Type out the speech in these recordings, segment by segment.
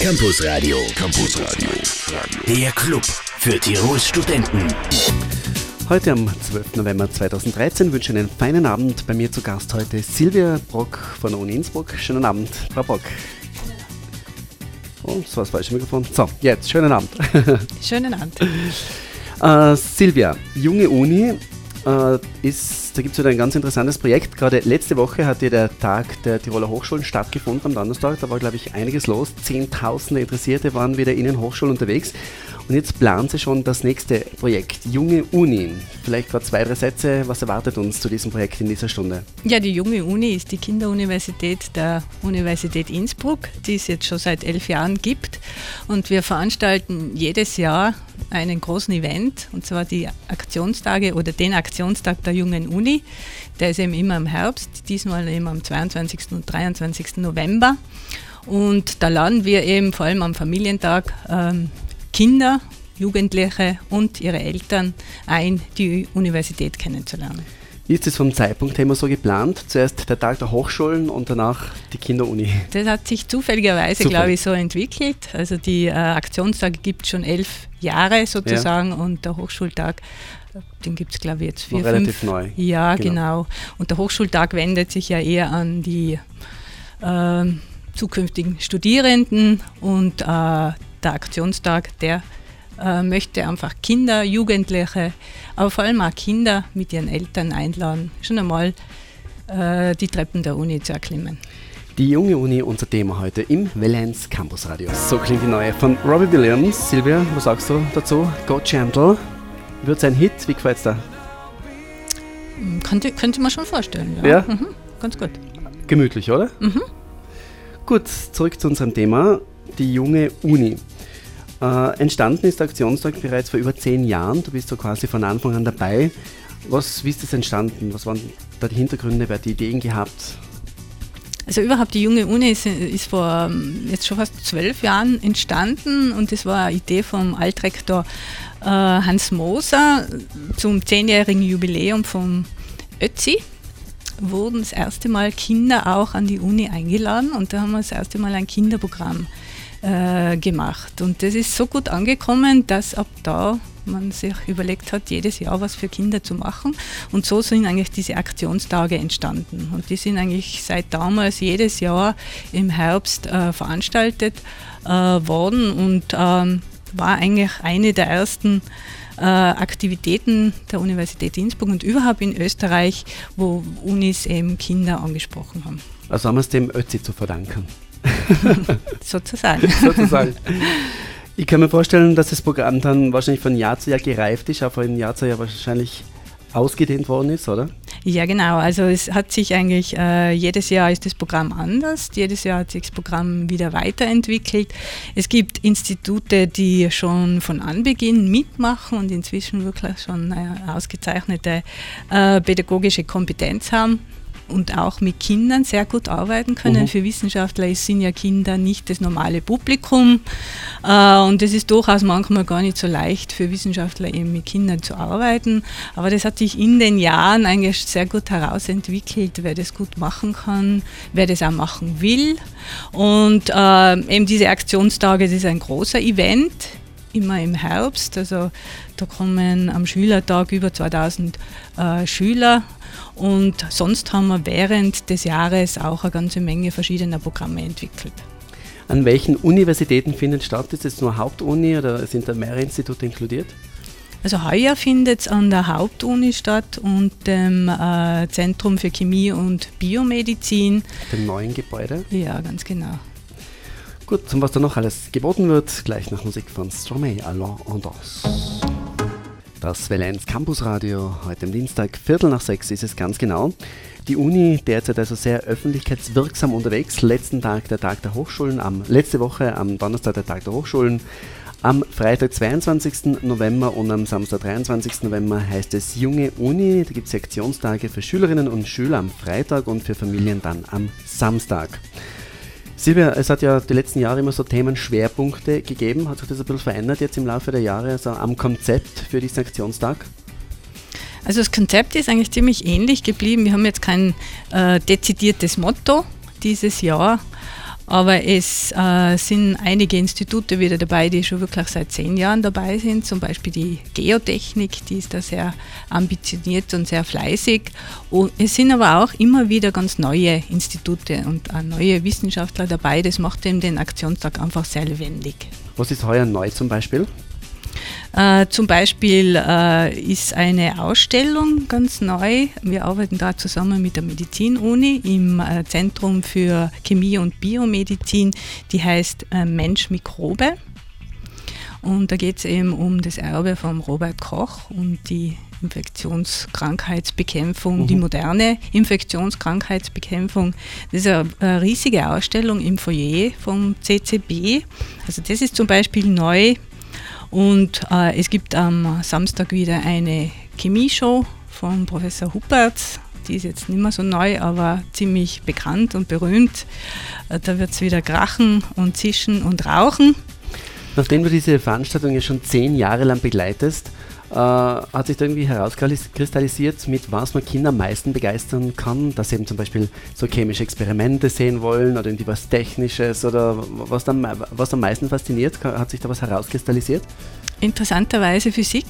Campus Radio. Campus Radio. Der Club für Tirols Studenten. Heute am 12. November 2013 wünsche ich einen feinen Abend. Bei mir zu Gast heute Silvia Brock von der Uni Innsbruck. Schönen Abend, Frau Brock. Oh, das war das falsche Mikrofon. So, jetzt, schönen Abend. Schönen Abend. Äh, Silvia, junge Uni, äh, ist, da gibt es wieder ein ganz interessantes Projekt. Gerade letzte Woche hat hier der Tag der Tiroler Hochschulen stattgefunden am Donnerstag. Da war, glaube ich, einiges los. Zehntausende Interessierte waren wieder in den Hochschulen unterwegs. Und jetzt planen Sie schon das nächste Projekt, Junge Uni. Vielleicht gerade zwei, drei Sätze. Was erwartet uns zu diesem Projekt in dieser Stunde? Ja, die Junge Uni ist die Kinderuniversität der Universität Innsbruck, die es jetzt schon seit elf Jahren gibt. Und wir veranstalten jedes Jahr einen großen Event, und zwar die Aktionstage oder den Aktionstag der Jungen Uni. Der ist eben immer im Herbst, diesmal eben am 22. und 23. November. Und da laden wir eben vor allem am Familientag ähm, Kinder, Jugendliche und ihre Eltern ein, die Universität kennenzulernen. Ist es vom Zeitpunkt her immer so geplant? Zuerst der Tag der Hochschulen und danach die Kinderuni? Das hat sich zufälligerweise, Zufall. glaube ich, so entwickelt. Also die äh, Aktionstage gibt es schon elf Jahre sozusagen ja. und der Hochschultag, den gibt es, glaube ich, jetzt vier, relativ fünf. neu. Ja, genau. genau. Und der Hochschultag wendet sich ja eher an die äh, zukünftigen Studierenden und äh, der Aktionstag, der äh, möchte einfach Kinder, Jugendliche, aber vor allem auch Kinder mit ihren Eltern einladen, schon einmal äh, die Treppen der Uni zu erklimmen. Die junge Uni, unser Thema heute im Valence Campus Radio. So klingt die neue von Robbie Williams. Silvia, was sagst du dazu? Go Gentle. Wird sein Hit, wie gefällt es? Hm, könnte, könnte man schon vorstellen, ja. ja? Mhm, ganz gut. Gemütlich, oder? Mhm. Gut, zurück zu unserem Thema die junge Uni. Äh, entstanden ist der Aktionstag bereits vor über zehn Jahren. Du bist so quasi von Anfang an dabei. Was, wie ist das entstanden? Was waren da die Hintergründe? Wer hat die Ideen gehabt? Also überhaupt die junge Uni ist, ist, vor ähm, jetzt schon fast zwölf Jahren entstanden und das war eine Idee vom Altrektor äh, Hans Moser zum zehnjährigen Jubiläum vom Ötzi wurden das erste Mal Kinder auch an die Uni eingeladen und da haben wir das erste Mal ein Kinderprogramm äh, gemacht. Und das ist so gut angekommen, dass ab da man sich überlegt hat, jedes Jahr was für Kinder zu machen. Und so sind eigentlich diese Aktionstage entstanden. Und die sind eigentlich seit damals jedes Jahr im Herbst äh, veranstaltet äh, worden und ähm, war eigentlich eine der ersten äh, Aktivitäten der Universität Innsbruck und überhaupt in Österreich, wo Unis eben Kinder angesprochen haben. Also haben wir es dem Ötzi zu verdanken. Sozusagen. Sozusagen. Ich kann mir vorstellen, dass das Programm dann wahrscheinlich von Jahr zu Jahr gereift ist, auch von Jahr zu Jahr wahrscheinlich ausgedehnt worden ist, oder? Ja, genau. Also es hat sich eigentlich, äh, jedes Jahr ist das Programm anders, jedes Jahr hat sich das Programm wieder weiterentwickelt. Es gibt Institute, die schon von Anbeginn mitmachen und inzwischen wirklich schon eine ausgezeichnete äh, pädagogische Kompetenz haben und auch mit Kindern sehr gut arbeiten können. Mhm. Für Wissenschaftler sind ja Kinder nicht das normale Publikum äh, und es ist durchaus manchmal gar nicht so leicht für Wissenschaftler eben mit Kindern zu arbeiten. Aber das hat sich in den Jahren eigentlich sehr gut herausentwickelt, wer das gut machen kann, wer das auch machen will. Und äh, eben diese Aktionstage, das ist ein großer Event immer im Herbst. Also da kommen am Schülertag über 2000 äh, Schüler und sonst haben wir während des Jahres auch eine ganze Menge verschiedener Programme entwickelt. An welchen Universitäten findet statt? Ist es nur Hauptuni oder sind da mehrere Institute inkludiert? Also heuer findet es an der Hauptuni statt und dem äh, Zentrum für Chemie und Biomedizin. Dem neuen Gebäude? Ja, ganz genau. Gut, zum was da noch alles geboten wird, gleich nach Musik von Stromae, Alain Andos. Das Valenz Campus Radio, heute am Dienstag, Viertel nach sechs ist es ganz genau. Die Uni derzeit also sehr öffentlichkeitswirksam unterwegs. Letzten Tag der Tag der Hochschulen, am, letzte Woche am Donnerstag der Tag der Hochschulen. Am Freitag, 22. November und am Samstag, 23. November heißt es Junge Uni. Da gibt es Sektionstage für Schülerinnen und Schüler am Freitag und für Familien dann am Samstag. Silvia, es hat ja die letzten Jahre immer so Themenschwerpunkte gegeben. Hat sich das ein bisschen verändert jetzt im Laufe der Jahre, also am Konzept für diesen Aktionstag? Also das Konzept ist eigentlich ziemlich ähnlich geblieben. Wir haben jetzt kein äh, dezidiertes Motto dieses Jahr, Aber es äh, sind einige Institute wieder dabei, die schon wirklich seit zehn Jahren dabei sind. Zum Beispiel die Geotechnik, die ist da sehr ambitioniert und sehr fleißig. Und es sind aber auch immer wieder ganz neue Institute und auch neue Wissenschaftler dabei. Das macht eben den Aktionstag einfach sehr lebendig. Was ist heuer neu zum Beispiel? Äh, zum Beispiel äh, ist eine Ausstellung ganz neu. Wir arbeiten da zusammen mit der Medizin-Uni im äh, Zentrum für Chemie und Biomedizin, die heißt äh, Mensch Mikrobe. Und da geht es eben um das Erbe von Robert Koch und die Infektionskrankheitsbekämpfung, mhm. die moderne Infektionskrankheitsbekämpfung. Das ist eine, riesige Ausstellung im Foyer vom CCB. Also das ist zum Beispiel neu und äh, es gibt am Samstag wieder eine Chemieshow von Professor Huppertz. Die ist jetzt nicht mehr so neu, aber ziemlich bekannt und berühmt. Äh, da wird es wieder krachen und zischen und rauchen. Nachdem du diese Veranstaltung ja schon zehn Jahre lang begleitest, äh, hat sich da irgendwie herauskristallisiert, mit was man Kinder am meisten begeistern kann, dass sie eben zum Beispiel so chemische Experimente sehen wollen oder irgendwie was Technisches oder was, dann, was am meisten fasziniert, hat sich da was herauskristallisiert? Interessanterweise Physik,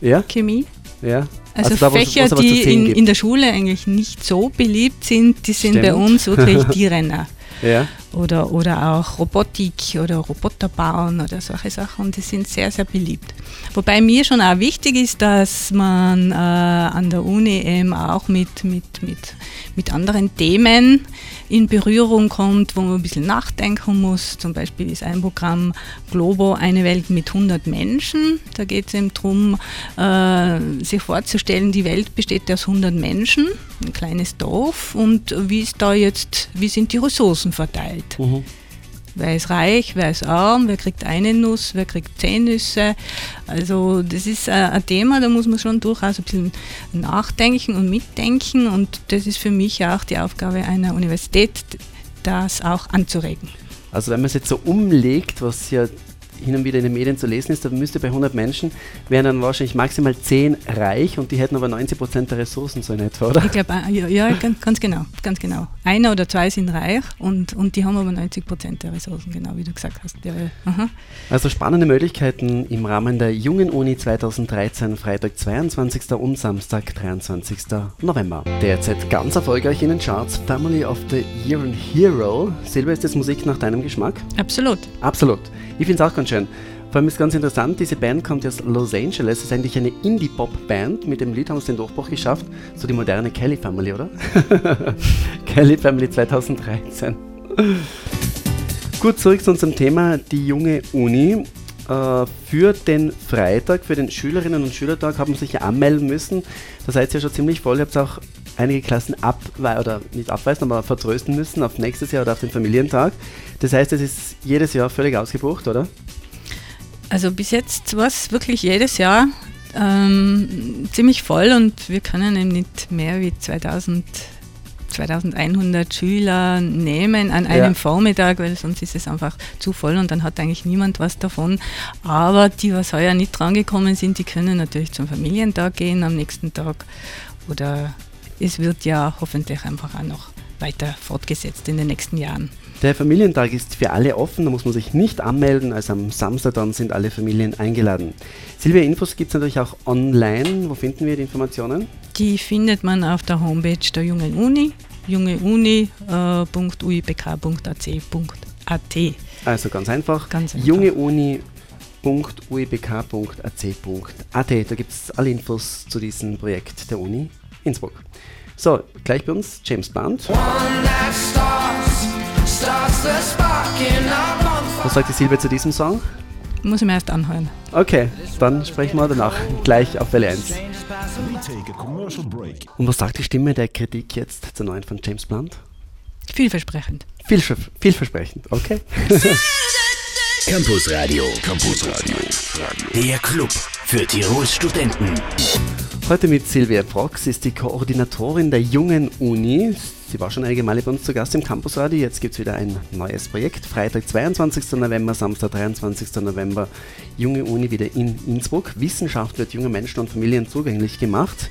ja? Chemie. Ja. Also, also da, Fächer, was, die in, in, der Schule eigentlich nicht so beliebt sind, die sind Stimmt. bei uns wirklich die Renner. Ja. Oder, oder auch Robotik oder Roboter bauen oder solche Sachen. Die sind sehr, sehr beliebt. Wobei mir schon auch wichtig ist, dass man äh, an der Uni eben auch mit, mit, mit, mit anderen Themen in Berührung kommt, wo man ein bisschen nachdenken muss. Zum Beispiel ist ein Programm Globo eine Welt mit 100 Menschen. Da geht es eben darum, äh, sich vorzustellen, die Welt besteht aus 100 Menschen, ein kleines Dorf und wie ist da jetzt, wie sind die Ressourcen verteilt? Mhm. Wer ist reich, wer ist arm, wer kriegt eine Nuss, wer kriegt zehn Nüsse. Also das ist äh, ein Thema, da muss man schon durchaus ein bisschen nachdenken und mitdenken und das ist für mich auch die Aufgabe einer Universität, das auch anzuregen. Also wenn man es jetzt so umlegt, was ja hin und wieder in den Medien zu lesen ist, da müsste bei 100 Menschen wären dann wahrscheinlich maximal 10 reich und die hätten aber 90 Prozent der Ressourcen so in etwa, oder? Ich glaube, äh, ja, ja ganz, ganz, genau, ganz genau. Einer oder zwei sind reich und, und die haben aber 90 Prozent der Ressourcen, genau wie du gesagt hast. Ja, also spannende Möglichkeiten im Rahmen der Jungen Uni 2013, Freitag 22. und Samstag 23. November. Derzeit ganz erfolgreich in den Charts Family of the Year and Hero. Silber, ist das Musik nach deinem Geschmack? Absolut. Absolut. Ich finde es auch ganz schön. Vor allem ist ganz interessant, diese Band kommt aus Los Angeles. Es ist eigentlich eine Indie-Pop-Band. Mit dem Lied haben sie den Durchbruch geschafft. So die moderne Kelly Family, oder? Kelly Family 2013. Gut, zurück zu unserem Thema, die junge Uni. Äh, für den Freitag, für den Schülerinnen und Schülertag haben sich ja anmelden müssen. Da seid ihr ja schon ziemlich voll. Ihr habt auch einige Klassen abweisen, oder nicht abweisen, aber vertrösten müssen auf nächstes Jahr oder auf den Familientag. Das heißt, es ist jedes Jahr völlig ausgebucht, oder? Also bis jetzt war es wirklich jedes Jahr ähm, ziemlich voll und wir können eben nicht mehr wie 2000 2100 Schüler nehmen an einem ja. Vormittag, weil sonst ist es einfach zu voll und dann hat eigentlich niemand was davon. Aber die, was heuer nicht drangekommen sind, die können natürlich zum Familientag gehen am nächsten Tag oder es wird ja hoffentlich einfach auch noch weiter fortgesetzt in den nächsten Jahren. Der Familientag ist für alle offen, da muss man sich nicht anmelden, also am Samstag dann sind alle Familien eingeladen. Silvia, Infos gibt es natürlich auch online. Wo finden wir die Informationen? Die findet man auf der Homepage der Jungen Uni, jungeuni.uibk.ac.at. Also ganz einfach, ganz einfach. jungeuni.uibk.ac.at. Da gibt es alle Infos zu diesem Projekt der Uni Innsbruck. So, gleich bei uns James Blunt. Was sagt die Silbe zu diesem Song? Muss ich mir erst anhören. Okay, dann sprechen wir danach gleich auf Welle 1. Und was sagt die Stimme der Kritik jetzt zur neuen von James Blunt? Vielversprechend. Viel, vielversprechend, okay. Campus Radio. Campus Radio. Der Club für Tirols Studenten. Heute mit Silvia Brox, ist die Koordinatorin der Jungen Uni. Sie war schon einige Male bei uns zu Gast im Campusradio. Jetzt gibt es wieder ein neues Projekt. Freitag, 22. November, Samstag, 23. November. Junge Uni wieder in Innsbruck. Wissenschaft wird jungen Menschen und Familien zugänglich gemacht.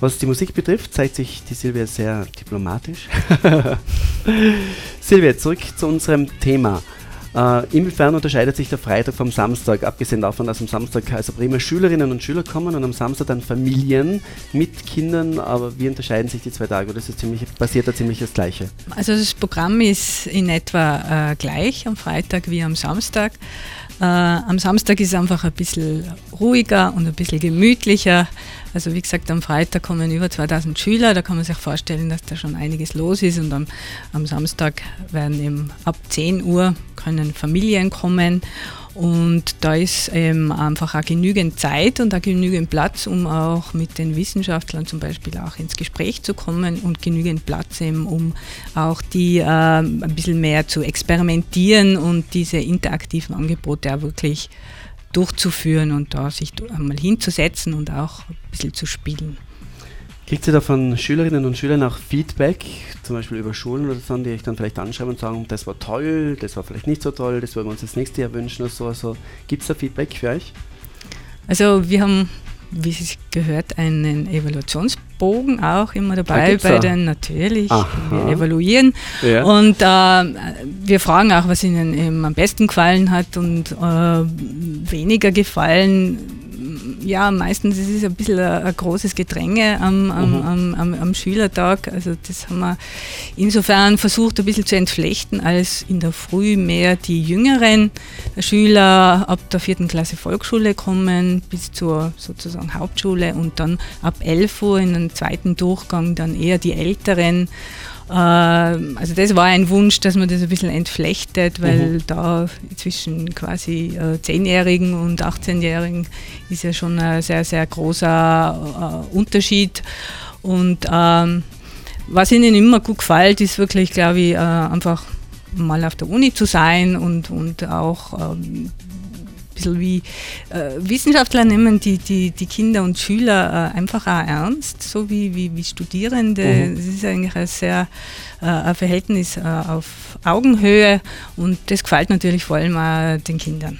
Was die Musik betrifft, zeigt sich die Silvia sehr diplomatisch. Silvia, zurück zu unserem Thema. Äh, inwiefern unterscheidet sich der Freitag vom Samstag, abgesehen davon, dass am Samstag also prima Schülerinnen und Schüler kommen und am Samstag dann Familien mit Kindern, aber wie unterscheiden sich die zwei Tage? Oder ist ziemlich, passiert da ziemlich das Gleiche? Also das Programm ist in etwa äh, gleich am Freitag wie am Samstag. Äh, am Samstag ist es einfach ein bisschen ruhiger und ein bisschen gemütlicher. Also wie gesagt, am Freitag kommen über 2000 Schüler, da kann man sich vorstellen, dass da schon einiges los ist. Und am, am Samstag werden eben ab 10 Uhr können Familien kommen. Und da ist ähm, einfach auch genügend Zeit und auch genügend Platz, um auch mit den Wissenschaftlern zum Beispiel auch ins Gespräch zu kommen und genügend Platz eben, um auch die äh, ein bisschen mehr zu experimentieren und diese interaktiven Angebote auch wirklich durchzuführen und da sich einmal hinzusetzen und auch ein bisschen zu spielen. Kriegt ihr da von Schülerinnen und Schülern auch Feedback, zum Beispiel über Schulen oder so, die euch dann vielleicht anschreiben und sagen, das war toll, das war vielleicht nicht so toll, das würden wir uns das nächste Jahr wünschen oder so. Also, Gibt es da Feedback für euch? Also wir haben, wie es gehört, einen Evaluationsbogen auch immer dabei bei den, natürlich, Aha. wir evaluieren. Ja. Und äh, wir fragen auch, was ihnen am besten gefallen hat und äh, weniger gefallen ja, meistens ist es ein bisschen ein, ein großes Gedränge am, am, mhm. am, am, Schülertag. Also das haben wir insofern versucht ein bisschen zu entflechten, als in der Früh mehr die jüngeren Schüler ab der vierten Klasse Volksschule kommen bis zur sozusagen Hauptschule und dann ab 11 Uhr in den zweiten Durchgang dann eher die älteren also das war ein Wunsch, dass man das ein bisschen entflechtet, weil mhm. da zwischen quasi äh, 10-Jährigen und 18-Jährigen ist ja schon ein sehr, sehr großer äh, Unterschied. Und ähm, was ihnen immer gut gefällt, ist wirklich, glaube ich, äh, einfach mal auf der Uni zu sein und, und auch ähm, bisschen wie äh, Wissenschaftler nehmen die, die, die Kinder und Schüler äh, einfach auch ernst, so wie, wie, wie Studierende. Mhm. Das ist eigentlich ein sehr äh, ein Verhältnis äh, auf Augenhöhe und das gefällt natürlich vor allem auch den Kindern.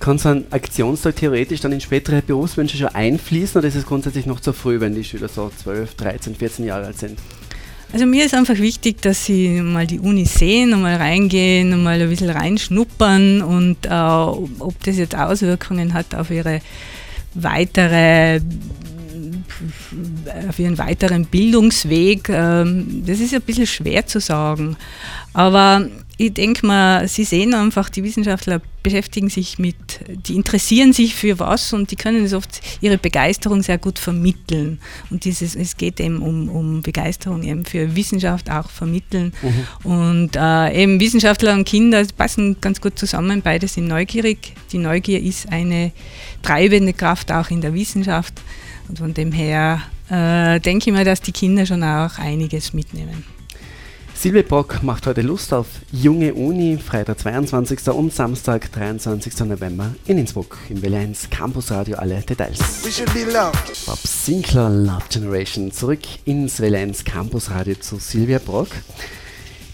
Kann so ein Aktionstag theoretisch dann in spätere Berufswünsche schon einfließen oder ist es grundsätzlich noch zu früh, wenn die Schüler so 12, 13, 14 Jahre alt sind? Also mir ist einfach wichtig, dass sie mal die Uni sehen mal reingehen mal ein bisschen reinschnuppern und äh, ob das jetzt Auswirkungen hat auf ihre weitere auf ihren weiteren Bildungsweg, ähm, das ist ein bisschen schwer zu sagen. Aber ich denke mal, Sie sehen einfach, die Wissenschaftler beschäftigen sich mit, die interessieren sich für was und die können es oft ihre Begeisterung sehr gut vermitteln. Und dieses, es geht eben um, um Begeisterung eben für Wissenschaft auch vermitteln. Mhm. Und äh, eben Wissenschaftler und Kinder passen ganz gut zusammen, beide sind neugierig. Die Neugier ist eine treibende Kraft auch in der Wissenschaft. Und von dem her äh, denke ich mir, dass die Kinder schon auch einiges mitnehmen. Silvia Bock macht heute Lust auf Junge Uni, Freitag 22. und Samstag 23. November in Innsbruck im W1 Campus Radio. Alle Details. Bob Sinclair Love Generation zurück ins W1 Campus Radio zu Silvia Brock.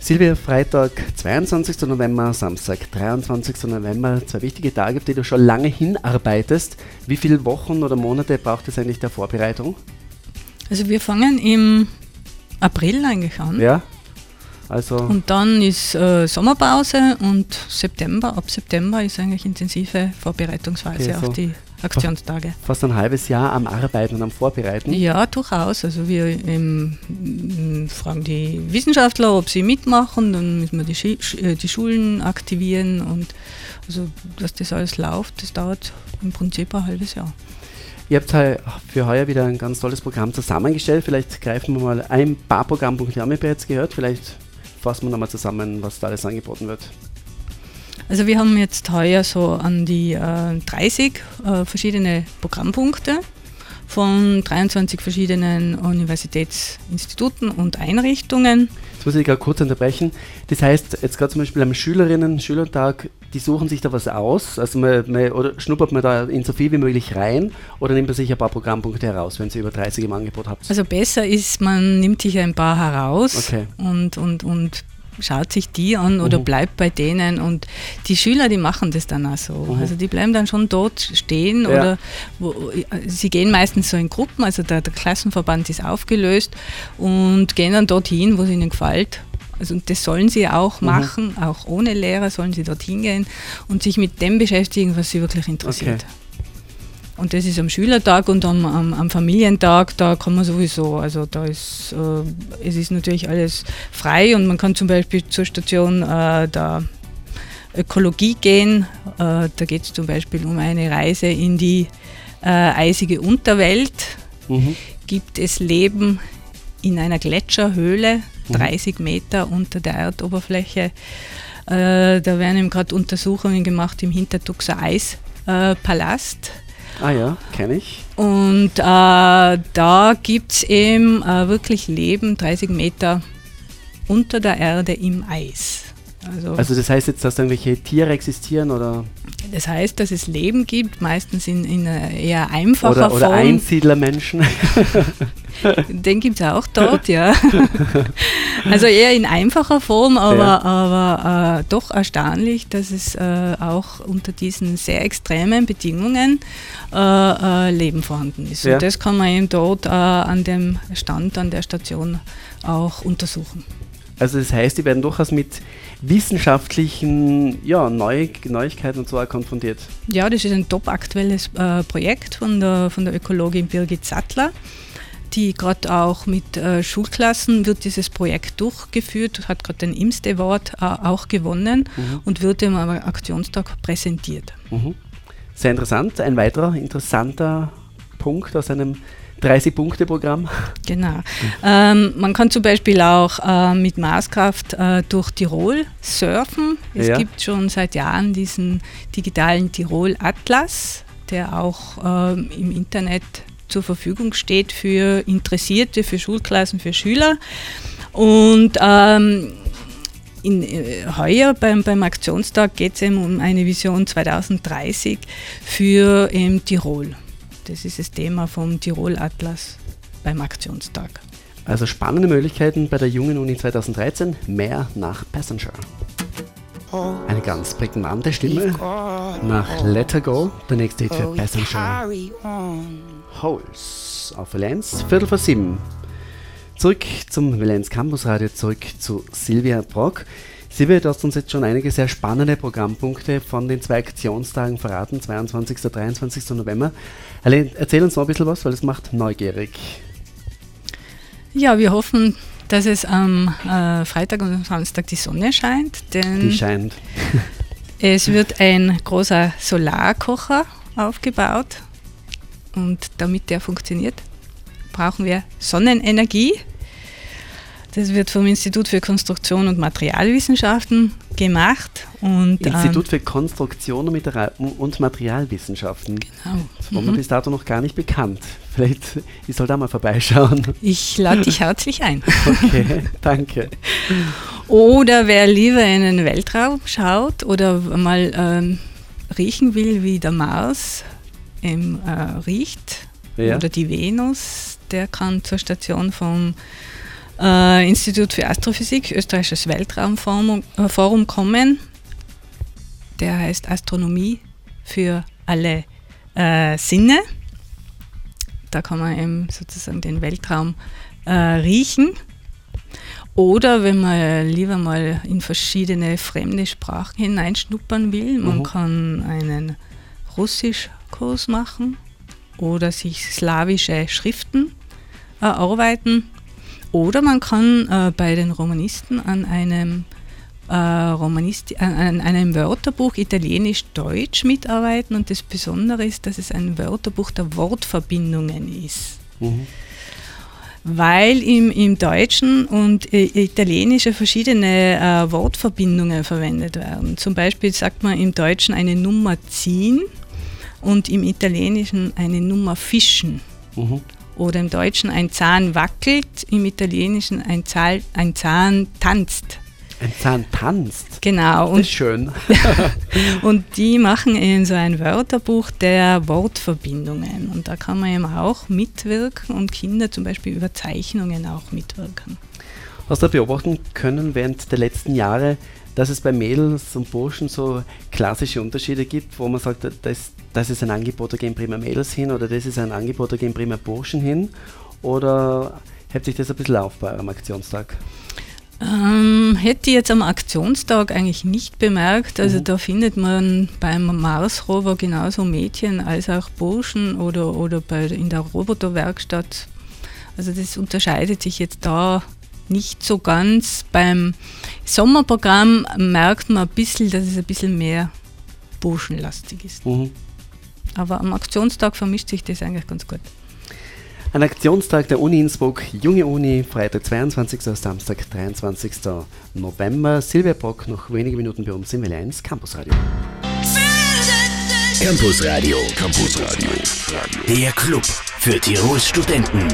Silvia, Freitag 22. November, Samstag 23. November, zwei wichtige Tage, auf die du schon lange hinarbeitest. Wie viele Wochen oder Monate braucht es eigentlich der Vorbereitung? Also wir fangen im April eigentlich an. Ja. Also und dann ist äh, Sommerpause und September, ab September ist eigentlich intensive Vorbereitungsphase okay, so auf die Aktionstage. Fast ein halbes Jahr am Arbeiten und am Vorbereiten? Ja, durchaus. Also wir ähm, fragen die Wissenschaftler, ob sie mitmachen, dann müssen wir die, äh, die Schulen aktivieren und also dass das alles läuft, das dauert im Prinzip ein halbes Jahr. Ihr habt für heuer wieder ein ganz tolles Programm zusammengestellt. Vielleicht greifen wir mal ein paar Programmpunkte haben wir bereits gehört. Vielleicht fassen wir nochmal zusammen, was da alles angeboten wird. Also wir haben jetzt heuer so an die äh, 30 äh, verschiedene Programmpunkte von 23 verschiedenen Universitätsinstituten und Einrichtungen. Jetzt muss ich gerade kurz unterbrechen. Das heißt, jetzt gerade zum Beispiel am Schülerinnen- Schülertag, die suchen sich da was aus, also man, man, oder schnuppert man da in so viel wie möglich rein oder nimmt man sich ein paar Programmpunkte heraus, wenn Sie über 30 im Angebot habt? Also besser ist, man nimmt sich ein paar heraus okay. und, und, und schaut sich die an oder mhm. bleibt bei denen und die Schüler, die machen das dann auch so. Mhm. Also die bleiben dann schon dort stehen ja. oder wo, sie gehen meistens so in Gruppen, also der, der, Klassenverband ist aufgelöst und gehen dann dorthin, wo es ihnen gefällt Also und das sollen sie auch mhm. machen, auch ohne Lehrer sollen sie dorthin gehen und sich mit dem beschäftigen, was sie wirklich interessiert. Okay. Und das ist am Schülertag und am, am, am, Familientag, da kann man sowieso, also da ist, äh, es ist natürlich alles frei und man kann zum Beispiel zur Station äh, der Ökologie gehen. Äh, da geht es zum Beispiel um eine Reise in die äh, eisige Unterwelt. Mhm. Gibt es Leben in einer Gletscherhöhle, 30 mhm. Meter unter der Erdoberfläche? Äh, da werden eben gerade Untersuchungen gemacht im Hintertuxer Eispalast. Ah ja, kenne ich. Und äh, da gibt es eben äh, wirklich Leben 30 Meter unter der Erde im Eis. Also, also das heißt jetzt, dass irgendwelche Tiere existieren oder? Das heißt, dass es Leben gibt, meistens in, in eher einfacher oder, oder Form. Oder Einsiedlermenschen. Den gibt es auch dort, ja. Also eher in einfacher Form, aber, ja. aber äh, doch erstaunlich, dass es äh, auch unter diesen sehr extremen Bedingungen äh, äh Leben vorhanden ist. Ja. Und das kann man eben dort äh, an dem Stand, an der Station auch untersuchen. Also das heißt, die werden durchaus mit wissenschaftlichen ja, Neu Neuigkeiten und so konfrontiert. Ja, das ist ein top aktuelles äh, Projekt von der, von der Ökologin Birgit Sattler die gerade auch mit äh, Schulklassen wird dieses Projekt durchgeführt, hat gerade den IMST Award äh, auch gewonnen mhm. und wird im Aktionstag präsentiert. Mhm. Sehr interessant. Ein weiterer interessanter Punkt aus einem 30-Punkte-Programm. Genau. Ähm, man kann zum Beispiel auch äh, mit Maßkraft äh, durch Tirol surfen. Es ja. gibt schon seit Jahren diesen digitalen Tirol-Atlas, der auch ähm, im Internet zur Verfügung steht für Interessierte, für Schulklassen, für Schüler. Und ähm, in, äh, heuer beim, beim Aktionstag geht es eben um eine Vision 2030 für Tirol. Das ist das Thema vom Tirol Atlas beim Aktionstag. Also spannende Möglichkeiten bei der Jungen Uni 2013. Mehr nach Passenger. Eine ganz prägnante Stimme nach Let Her Go, der nächste Hit für Passenger. Holes auf Valenz, Viertel vor sieben. Zurück zum Valenz Campus Radio, zurück zu Silvia Brock. Silvia, du hast uns jetzt schon einige sehr spannende Programmpunkte von den zwei Aktionstagen verraten, 22. und 23. November. Erzähl uns noch ein bisschen was, weil es macht neugierig. Ja, wir hoffen, dass es am äh, Freitag und Samstag die Sonne scheint. Denn die scheint. es wird ein großer Solarkocher aufgebaut und damit der funktioniert, brauchen wir Sonnenenergie. Das wird vom Institut für Konstruktion und Materialwissenschaften gemacht. Und, Institut ähm, für Konstruktion und Materialwissenschaften. Genau. Das war mir mhm. bis dato noch gar nicht bekannt. Vielleicht, ich soll da mal vorbeischauen. Ich lade dich herzlich ein. Okay, danke. Oder wer lieber in den Weltraum schaut oder mal ähm, riechen will, wie der Mars ähm, äh, riecht ja. oder die Venus, der kann zur Station vom äh, Institut für Astrophysik, Österreichisches Weltraumforum äh, Forum kommen. Der heißt Astronomie für alle äh, Sinne. Da kann man eben sozusagen den Weltraum äh, riechen. Oder wenn man lieber mal in verschiedene fremde Sprachen hineinschnuppern will, man mhm. kann einen Russischkurs machen oder sich slawische Schriften erarbeiten. Oder man kann äh, bei den Romanisten an einem, äh, Romanist, an einem Wörterbuch Italienisch-Deutsch mitarbeiten und das Besondere ist, dass es ein Wörterbuch der Wortverbindungen ist. Mhm. Weil im, im Deutschen und äh, Italienische verschiedene äh, Wortverbindungen verwendet werden. Zum Beispiel sagt man im Deutschen eine Nummer ziehen und im Italienischen eine Nummer fischen. Mhm. Oder im Deutschen ein Zahn wackelt, im Italienischen ein, Zahl, ein Zahn tanzt. Ein Zahn tanzt. Genau. Das ist schön. und die machen eben so ein Wörterbuch der Wortverbindungen. Und da kann man eben auch mitwirken und Kinder zum Beispiel über Zeichnungen auch mitwirken. Hast du beobachten können während der letzten Jahre, dass es bei Mädels und Burschen so klassische Unterschiede gibt, wo man sagt, das, das ist ein Angebot, da gehen prima Mädels hin oder das ist ein Angebot, da gehen prima Burschen hin? Oder hebt sich das ein bisschen auf bei eurem Aktionstag? Ähm, hätte ich jetzt am Aktionstag eigentlich nicht bemerkt. Also Mhm. da findet man beim Mars-Rover genauso Mädchen als auch Burschen oder, oder bei, in der Roboterwerkstatt. Also das unterscheidet sich jetzt da nicht so ganz. Beim Sommerprogramm merkt man ein bisschen, dass es ein bisschen mehr burschenlastig ist. Mhm. Aber am Aktionstag vermischt sich das eigentlich ganz gut. Ein Aktionstag der Uni Innsbruck, Junge Uni, Freitag 22. Samstag 23. November. Silvia Brock noch wenige Minuten bei uns im L1 Campusradio. Campusradio. Campusradio. Der Club für Tirols Studenten.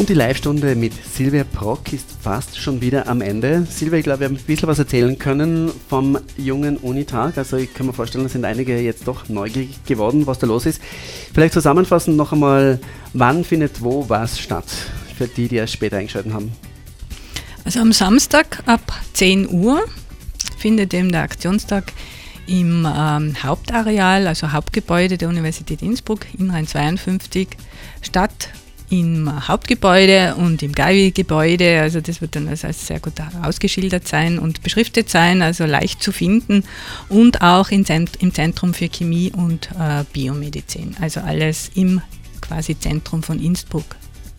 Und die Live-Stunde mit Silvia Brock ist fast schon wieder am Ende. Silvia, ich glaube, wir haben ein bisschen was erzählen können vom jungen Unitag. Also ich kann mir vorstellen, da sind einige jetzt doch neugierig geworden, was da los ist. Vielleicht zusammenfassend noch einmal, wann findet wo was statt? Für die, die erst später eingeschaltet haben. Also am Samstag ab 10 Uhr findet eben der Aktionstag im ähm, Hauptareal, also Hauptgebäude der Universität Innsbruck, Inrhein 52, statt im Hauptgebäude und im Gaiwi-Gebäude. Also das wird dann als, als sehr gut ausgeschildert sein und beschriftet sein, also leicht zu finden und auch im Zentrum für Chemie und äh, Biomedizin. Also alles im quasi Zentrum von Innsbruck.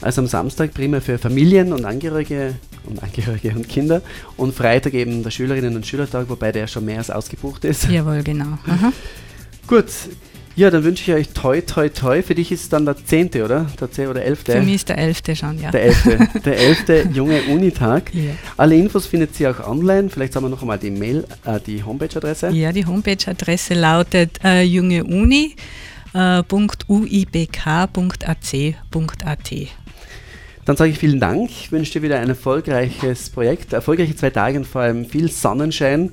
Also am Samstag primär für Familien und Angehörige und Angehörige und Kinder und Freitag eben der Schülerinnen und Schülertag, wobei der schon mehr als ausgebucht ist. Jawohl, genau. Aha. Gut, ja, dann wünsche ich euch toi toi toi. Für dich ist es dann der 10. oder? Der 10. oder 11. Für mich ist der 11. schon, ja. Der 11. der 11. junge Unitag. Ja. Alle Infos findet ihr auch online. Vielleicht sagen wir noch einmal die Mail, äh, die Homepage-Adresse. Ja, die Homepage-Adresse lautet äh, jungeuni.uibk.ac.at. Dann sage ich vielen Dank. Ich wünsche dir wieder ein erfolgreiches Projekt, erfolgreiche zwei Tage und vor allem viel Sonnenschein,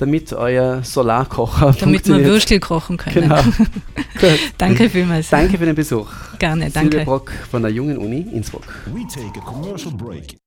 damit euer Solarkocher Damit wir. Würstel kochen können. Genau. Danke vielmals. Danke für den Besuch. Gerne, Silvia danke. Brock von der Jungen Uni Innsbruck. We take a commercial break.